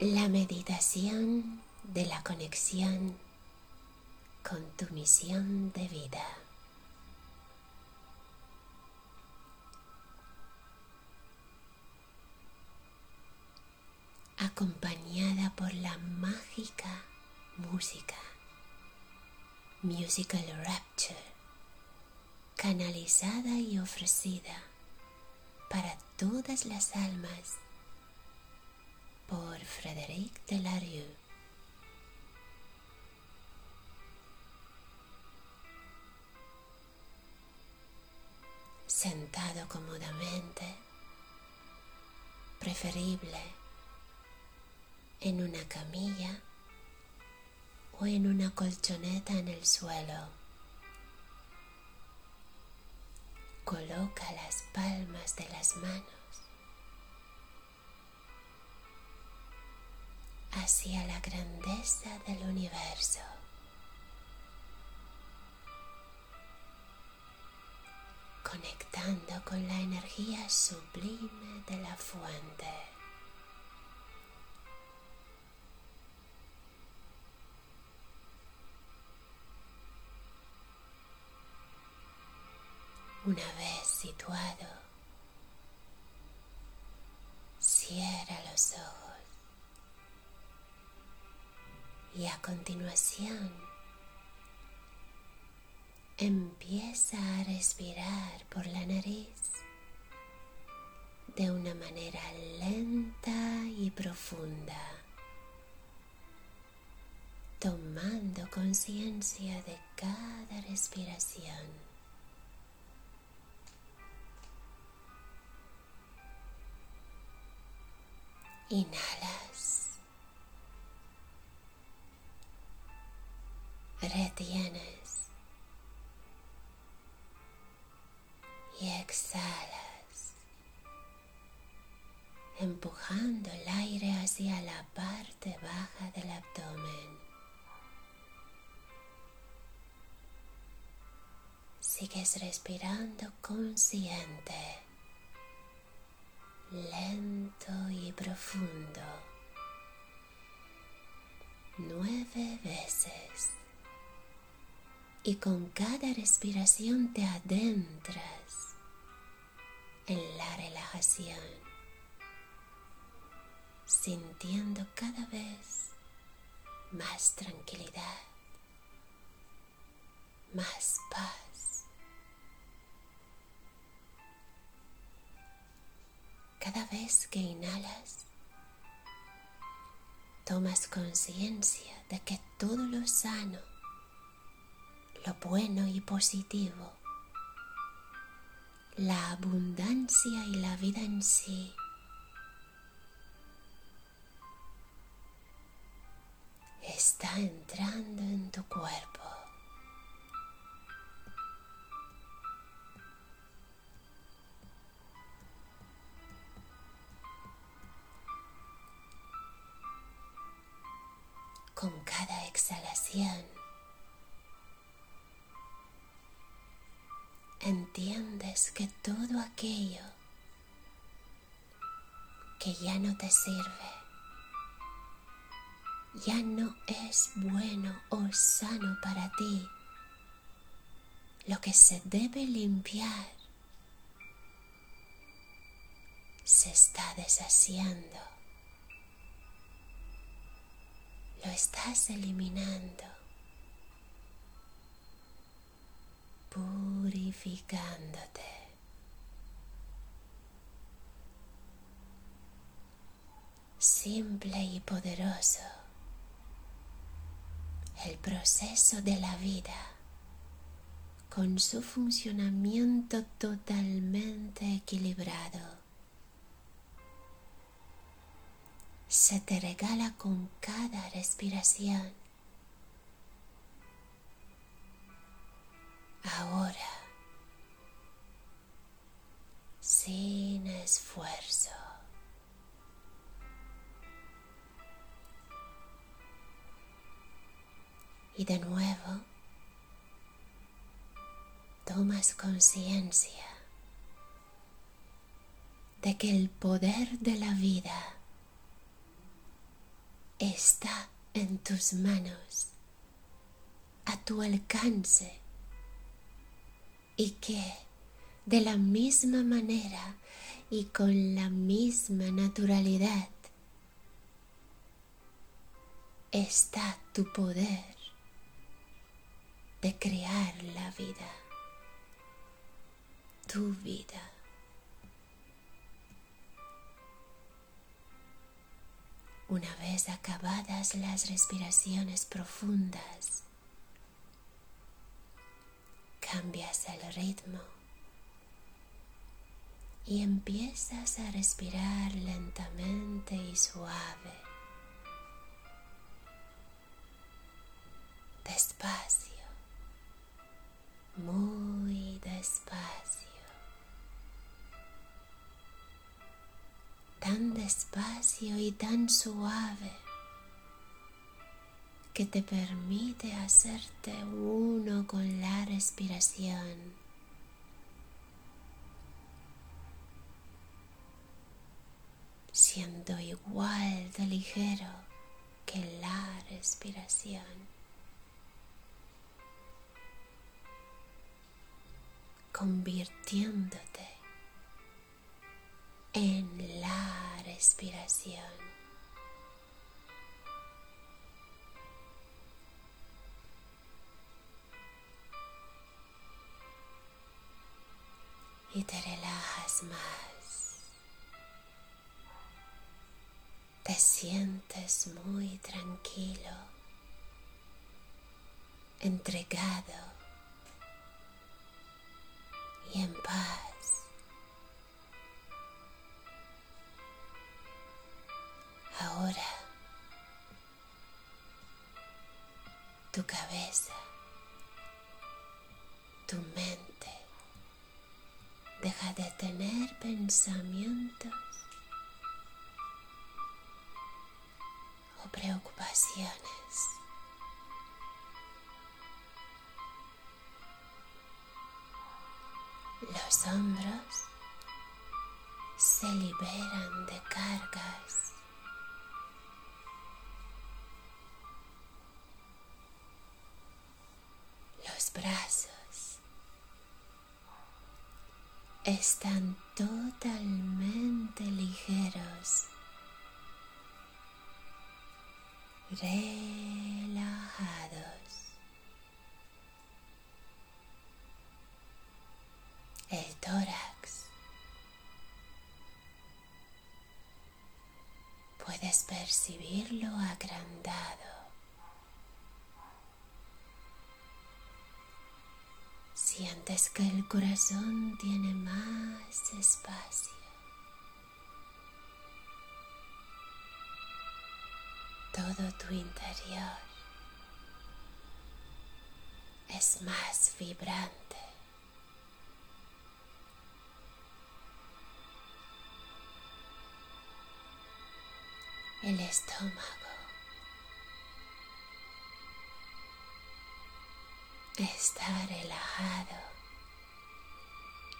la meditación de la conexión con tu misión de vida. acompañada por la mágica música, musical rapture, canalizada y ofrecida para todas las almas por Frédéric Delarieu. Sentado cómodamente, preferible en una camilla o en una colchoneta en el suelo. Coloca las palmas de las manos hacia la grandeza del universo. conectando con la energía sublime de la fuente. Una vez situado, cierra los ojos y a continuación empieza a respirar por la nariz de una manera lenta y profunda, tomando conciencia de cada respiración. Inhalas. Retienes. Y exhalas. Empujando el aire hacia la parte baja del abdomen. Sigues respirando consciente lento y profundo nueve veces y con cada respiración te adentras en la relajación sintiendo cada vez más tranquilidad más paz. Cada vez que inhalas, tomas conciencia de que todo lo sano, lo bueno y positivo, la abundancia y la vida en sí, está entrando en tu cuerpo. con cada exhalación. Entiendes que todo aquello que ya no te sirve, ya no es bueno o sano para ti, lo que se debe limpiar se está deshaciendo. Lo estás eliminando, purificándote. Simple y poderoso, el proceso de la vida con su funcionamiento totalmente equilibrado se te regala con cada respiración. Ahora, sin esfuerzo. Y de nuevo, tomas conciencia de que el poder de la vida está en tus manos, a tu alcance, y que de la misma manera y con la misma naturalidad está tu poder de crear la vida, tu vida. Una vez acabadas las respiraciones profundas, cambias el ritmo y empiezas a respirar lentamente y suave, despacio, muy despacio. tan despacio y tan suave que te permite hacerte uno con la respiración. siendo igual de ligero que la respiración. Convirtiéndote en la respiración. Y te relajas más. Te sientes muy tranquilo, entregado y en paz. Ahora tu cabeza, tu mente deja de tener pensamientos o preocupaciones. Están totalmente ligeros, relajados. El tórax. Puedes percibirlo agrandado. Sientes que el corazón tiene más espacio. Todo tu interior es más vibrante. El estómago está relajado.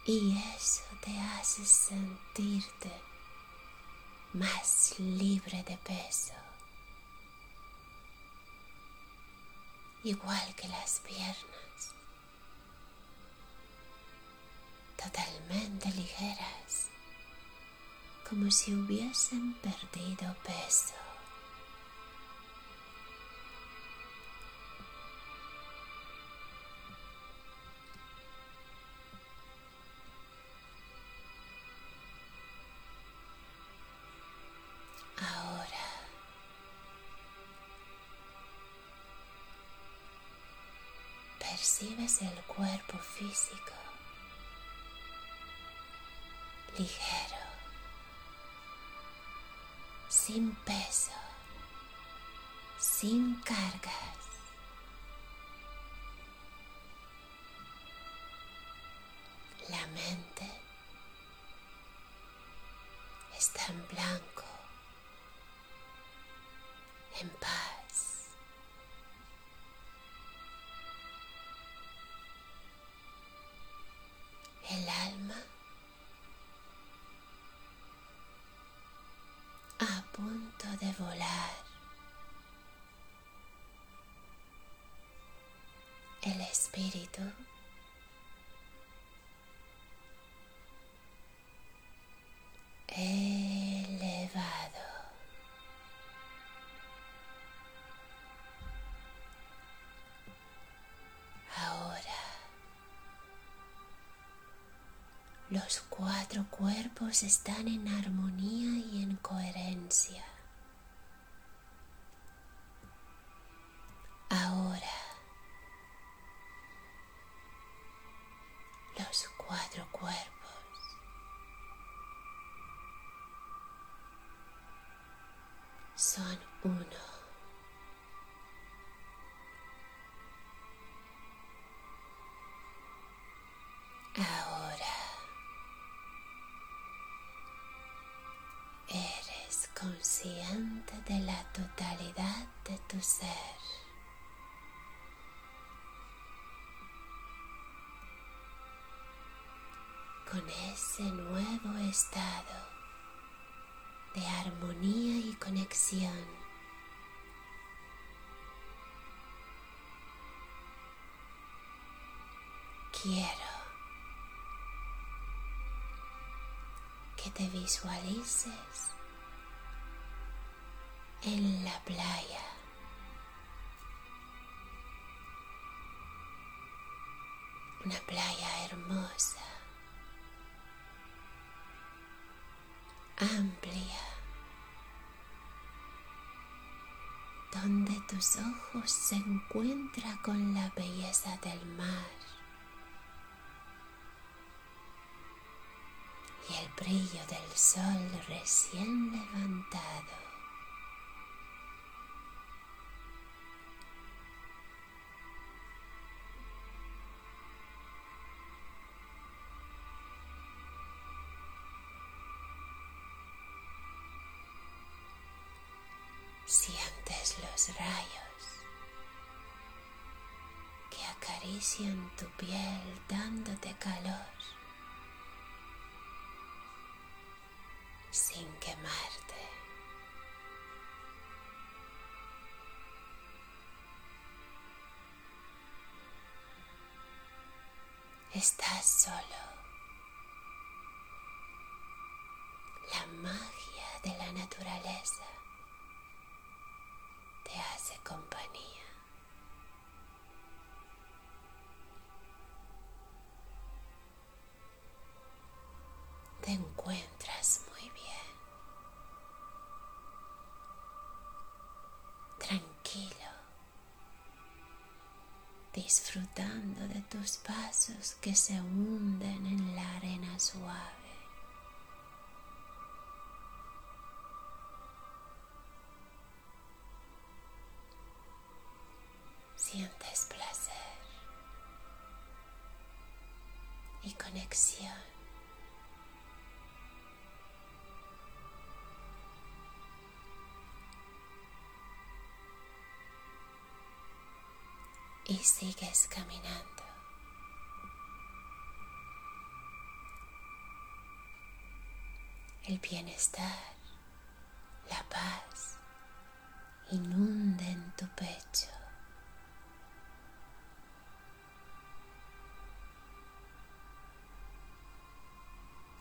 Y eso te hace sentirte más libre de peso, igual que las piernas, totalmente ligeras, como si hubiesen perdido peso. Percibes el cuerpo físico ligero, sin peso, sin cargas. La mente los cuatro cuerpos están en armonía y en coherencia. Ese nuevo estado de armonía y conexión. Quiero que te visualices en la playa. Una playa hermosa, amplia, donde tus ojos se encuentran con la belleza del mar. y el brillo del sol recién levantado. Sientes los rayos que acarician tu piel dándote calor. sin quemarte. Estás solo. Tranquilo. Disfrutando de tus pasos que se hunden en la arena suave. Bienestar, la paz inunden tu pecho.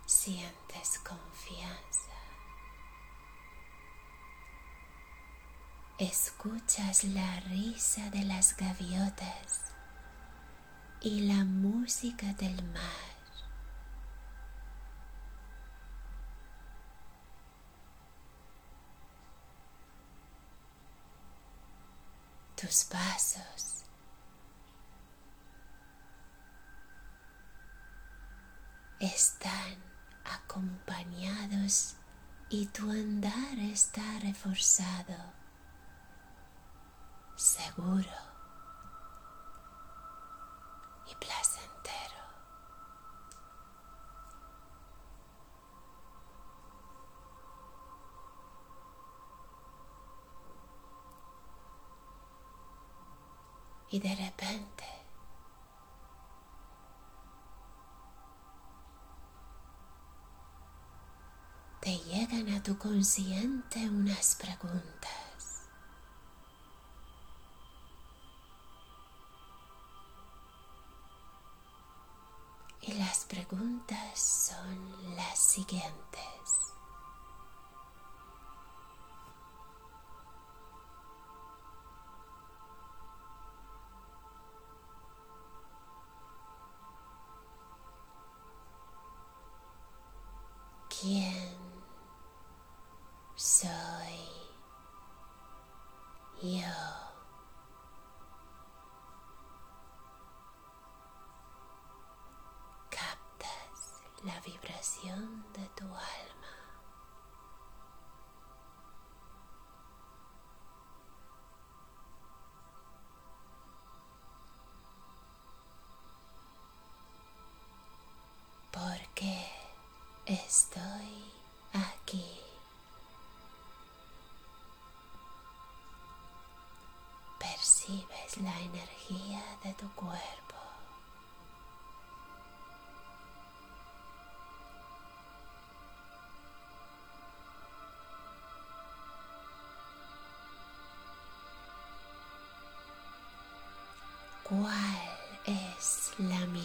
Sientes confianza. Escuchas la risa de las gaviotas y la música del mar. Tus pasos están acompañados y tu andar está reforzado, seguro y placentero. y de repente te llegan a tu consciente unas preguntas. Y las preguntas son las siguientes. La vibración de tu alma.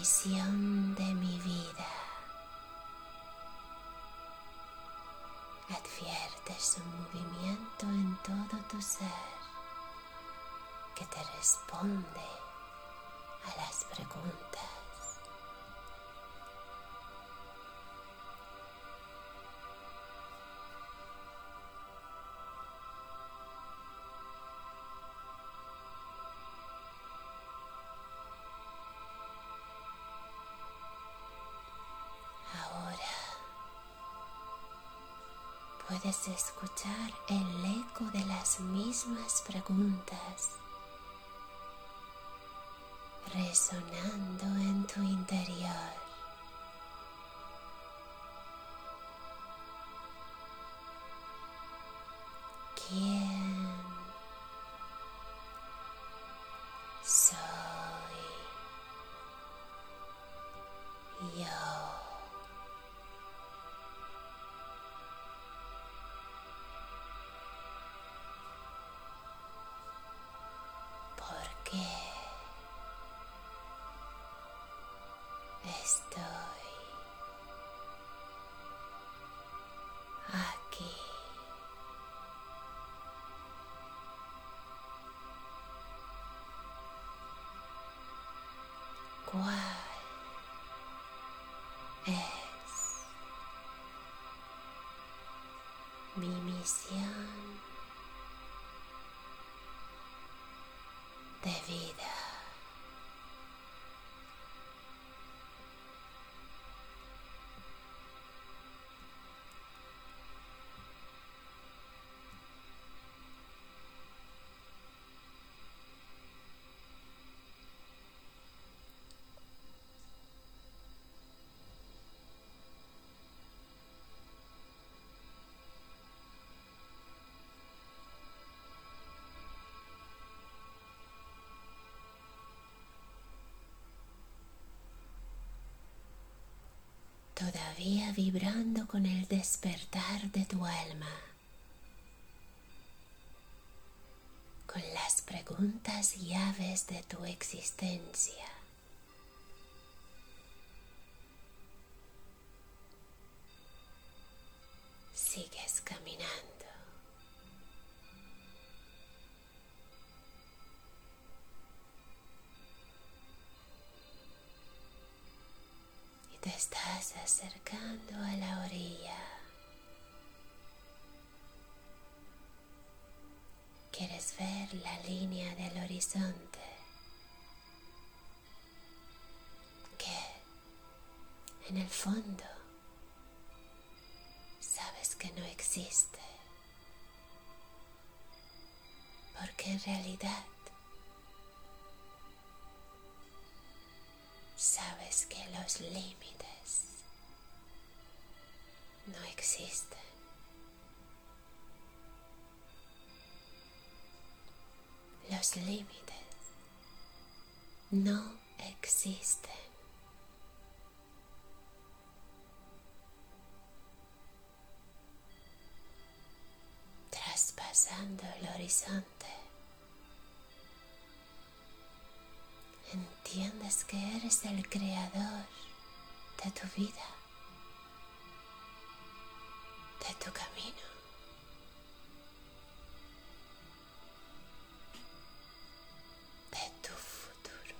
Misión de mi vida? Adviertes un movimiento en todo tu ser que te responde a las preguntas. Escuchar el eco de las mismas preguntas resonando en tu interior. ¿Quién soy yo? Vibrando con el despertar de tu alma, con las preguntas llaves de tu existencia. Sigues acercando a la orilla. Quieres ver la línea del horizonte que en el fondo sabes que no existe. Porque en realidad sabes que los límites no existen. Los límites no existen. Traspasando el horizonte. entiendes que eres el creador de tu vida, de tu camino. de tu futuro.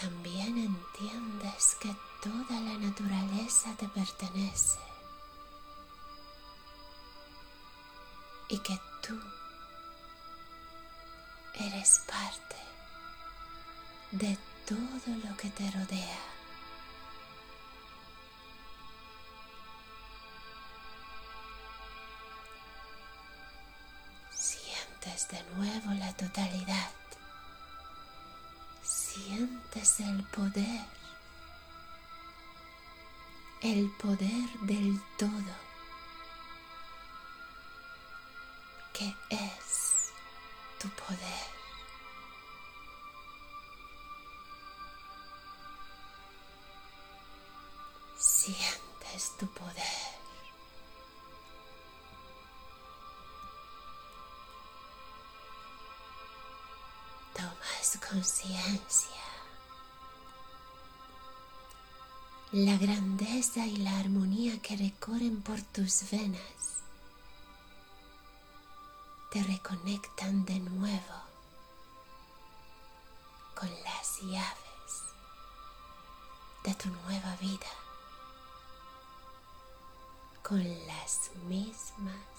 También entiendes que toda la naturaleza te pertenece y que tú eres parte de todo lo que te rodea. Sientes de nuevo la totalidad. Sientes el poder. El poder del todo. que es tu poder. Conciencia. La grandeza y la armonía que recorren por tus venas te reconectan de nuevo con las llaves de tu nueva vida, con las mismas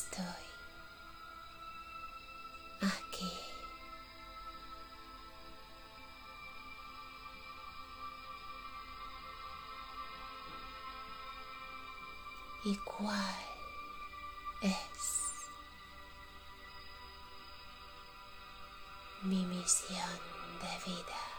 estoy aquí. ¿Y cuál es mi misión de vida?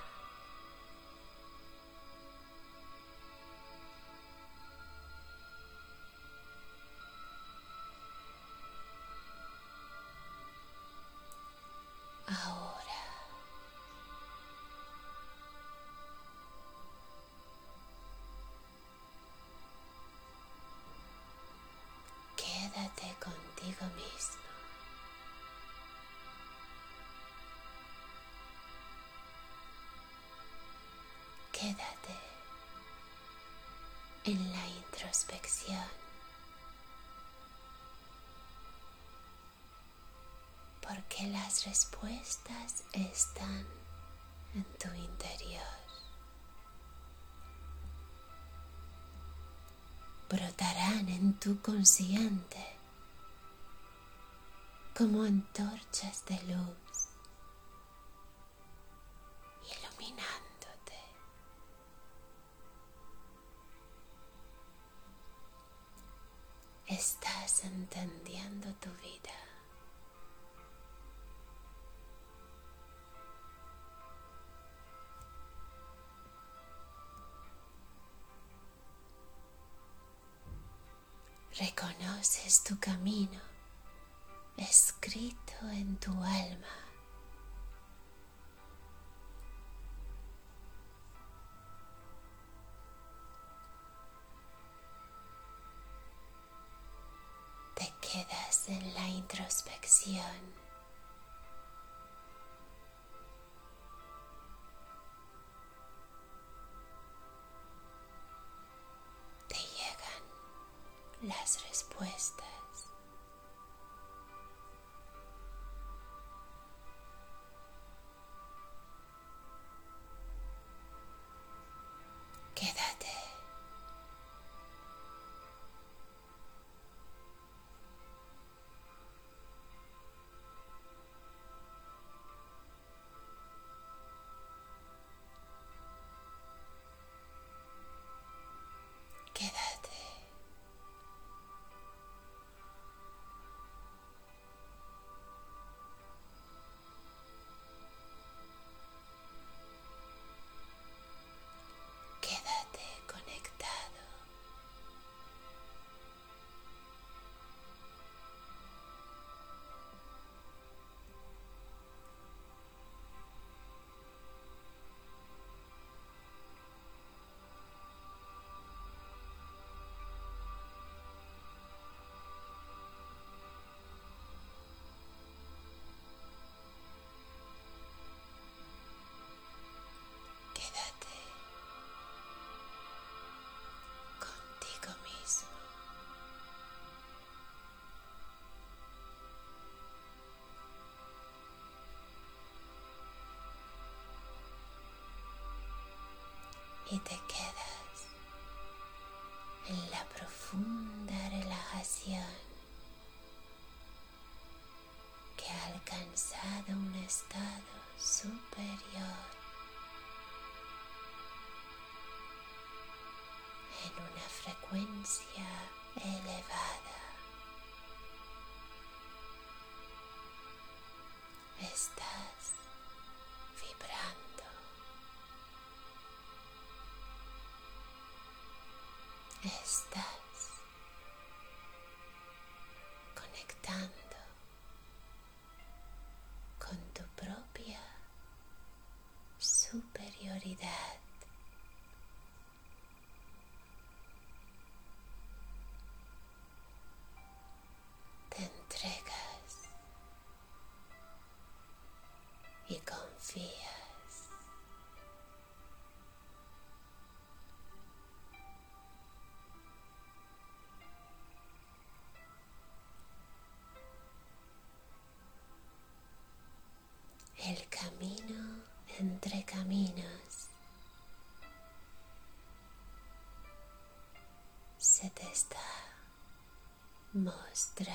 Las respuestas están en tu interior. brotarán en tu consciente como antorchas de luz, iluminándote. Estás entendiendo Reconoces tu camino escrito en tu alma. Te quedas en la introspección. Y te quedas en la profunda relajación que ha alcanzado un estado superior en una frecuencia elevada. 3